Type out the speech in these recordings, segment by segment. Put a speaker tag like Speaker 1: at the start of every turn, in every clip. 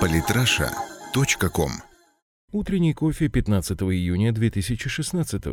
Speaker 1: Политраша.ком
Speaker 2: Утренний кофе 15 июня 2016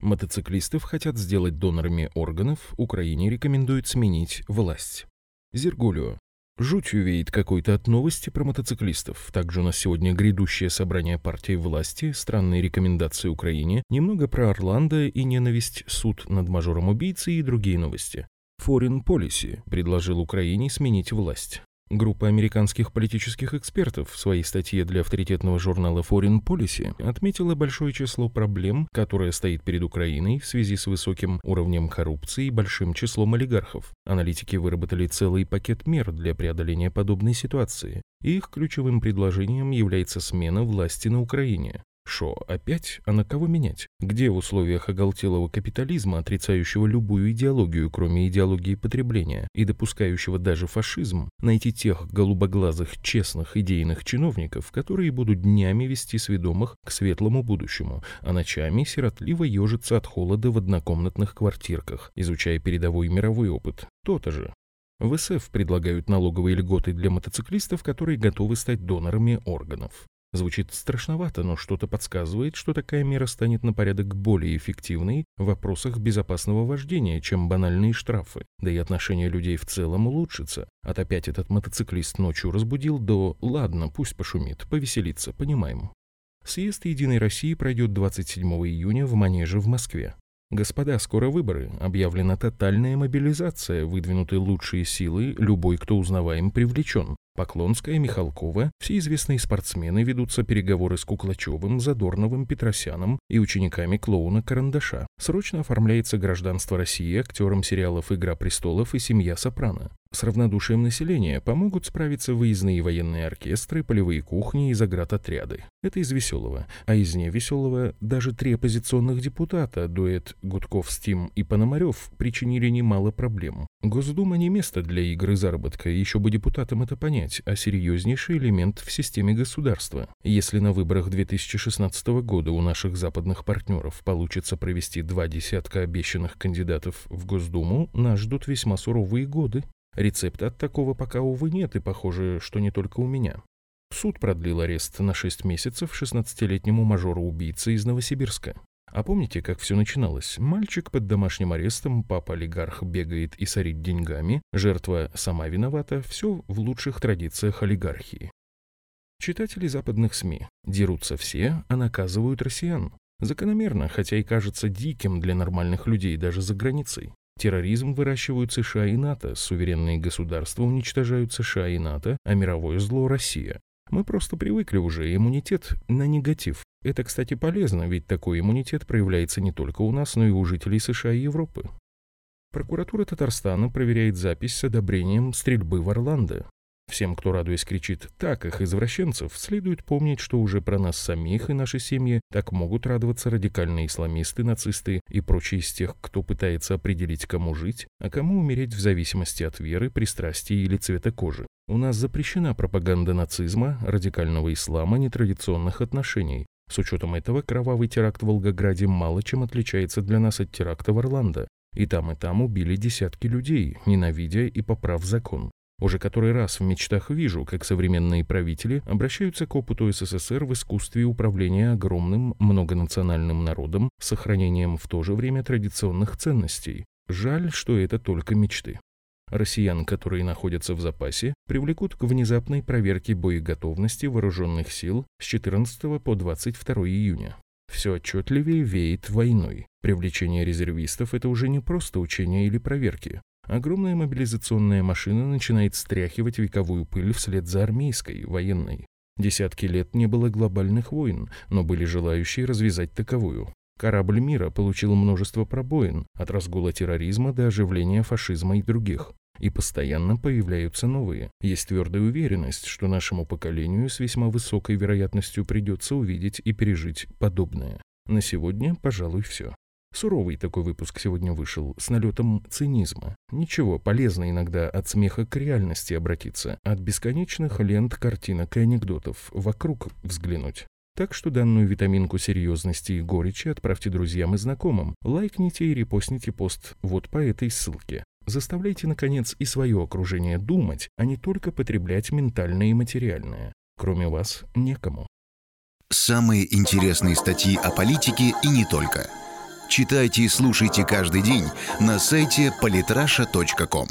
Speaker 2: Мотоциклистов хотят сделать донорами органов, Украине рекомендуют сменить власть. Зергулио. Жутью веет какой-то от новости про мотоциклистов. Также у нас сегодня грядущее собрание партии власти, странные рекомендации Украине, немного про Орландо и ненависть, суд над мажором убийцы и другие новости. Foreign Policy предложил Украине сменить власть. Группа американских политических экспертов в своей статье для авторитетного журнала Foreign Policy отметила большое число проблем, которое стоит перед Украиной в связи с высоким уровнем коррупции и большим числом олигархов. Аналитики выработали целый пакет мер для преодоления подобной ситуации. их ключевым предложением является смена власти на Украине. Шо, опять? А на кого менять? Где в условиях оголтелого капитализма, отрицающего любую идеологию, кроме идеологии потребления, и допускающего даже фашизм, найти тех голубоглазых, честных, идейных чиновников, которые будут днями вести сведомых к светлому будущему, а ночами сиротливо ежиться от холода в однокомнатных квартирках, изучая передовой мировой опыт? То-то же. В СФ предлагают налоговые льготы для мотоциклистов, которые готовы стать донорами органов. Звучит страшновато, но что-то подсказывает, что такая мера станет на порядок более эффективной в вопросах безопасного вождения, чем банальные штрафы. Да и отношение людей в целом улучшится. От опять этот мотоциклист ночью разбудил до «ладно, пусть пошумит, повеселится, понимаем». Съезд «Единой России» пройдет 27 июня в Манеже в Москве. Господа, скоро выборы. Объявлена тотальная мобилизация, выдвинуты лучшие силы, любой, кто узнаваем, привлечен. Поклонская, Михалкова, все известные спортсмены ведутся переговоры с Куклачевым, Задорновым, Петросяном и учениками клоуна Карандаша. Срочно оформляется гражданство России актерам сериалов «Игра престолов» и «Семья Сопрано». С равнодушием населения помогут справиться выездные военные оркестры, полевые кухни и заградотряды. Это из веселого. А из невеселого даже три оппозиционных депутата, дуэт Гудков, Стим и Пономарев, причинили немало проблем. Госдума не место для игры заработка, еще бы депутатам это понять, а серьезнейший элемент в системе государства. Если на выборах 2016 года у наших западных партнеров получится провести два десятка обещанных кандидатов в Госдуму, нас ждут весьма суровые годы. Рецепта от такого пока, увы, нет, и похоже, что не только у меня. Суд продлил арест на 6 месяцев 16-летнему мажору-убийце из Новосибирска. А помните, как все начиналось? Мальчик под домашним арестом, папа-олигарх бегает и сорит деньгами, жертва сама виновата, все в лучших традициях олигархии. Читатели западных СМИ. Дерутся все, а наказывают россиян. Закономерно, хотя и кажется диким для нормальных людей даже за границей. Терроризм выращивают США и НАТО, суверенные государства уничтожают США и НАТО, а мировое зло – Россия. Мы просто привыкли уже, иммунитет на негатив. Это, кстати, полезно, ведь такой иммунитет проявляется не только у нас, но и у жителей США и Европы. Прокуратура Татарстана проверяет запись с одобрением стрельбы в Орландо. Всем, кто радуясь кричит «так их извращенцев», следует помнить, что уже про нас самих и наши семьи так могут радоваться радикальные исламисты, нацисты и прочие из тех, кто пытается определить, кому жить, а кому умереть в зависимости от веры, пристрастий или цвета кожи. У нас запрещена пропаганда нацизма, радикального ислама, нетрадиционных отношений. С учетом этого кровавый теракт в Волгограде мало чем отличается для нас от теракта в Орландо. И там, и там убили десятки людей, ненавидя и поправ закон. Уже который раз в мечтах вижу, как современные правители обращаются к опыту СССР в искусстве управления огромным многонациональным народом с сохранением в то же время традиционных ценностей. Жаль, что это только мечты. Россиян, которые находятся в запасе, привлекут к внезапной проверке боеготовности вооруженных сил с 14 по 22 июня. Все отчетливее веет войной. Привлечение резервистов – это уже не просто учения или проверки. Огромная мобилизационная машина начинает стряхивать вековую пыль вслед за армейской, военной. Десятки лет не было глобальных войн, но были желающие развязать таковую. Корабль мира получил множество пробоин, от разгула терроризма до оживления фашизма и других. И постоянно появляются новые. Есть твердая уверенность, что нашему поколению с весьма высокой вероятностью придется увидеть и пережить подобное. На сегодня, пожалуй, все. Суровый такой выпуск сегодня вышел, с налетом цинизма. Ничего, полезно иногда от смеха к реальности обратиться, от бесконечных лент картинок и анекдотов вокруг взглянуть. Так что данную витаминку серьезности и горечи отправьте друзьям и знакомым, лайкните и репостните пост вот по этой ссылке. Заставляйте, наконец, и свое окружение думать, а не только потреблять ментальное и материальное. Кроме вас некому.
Speaker 1: Самые интересные статьи о политике и не только. Читайте и слушайте каждый день на сайте polytrasha.com.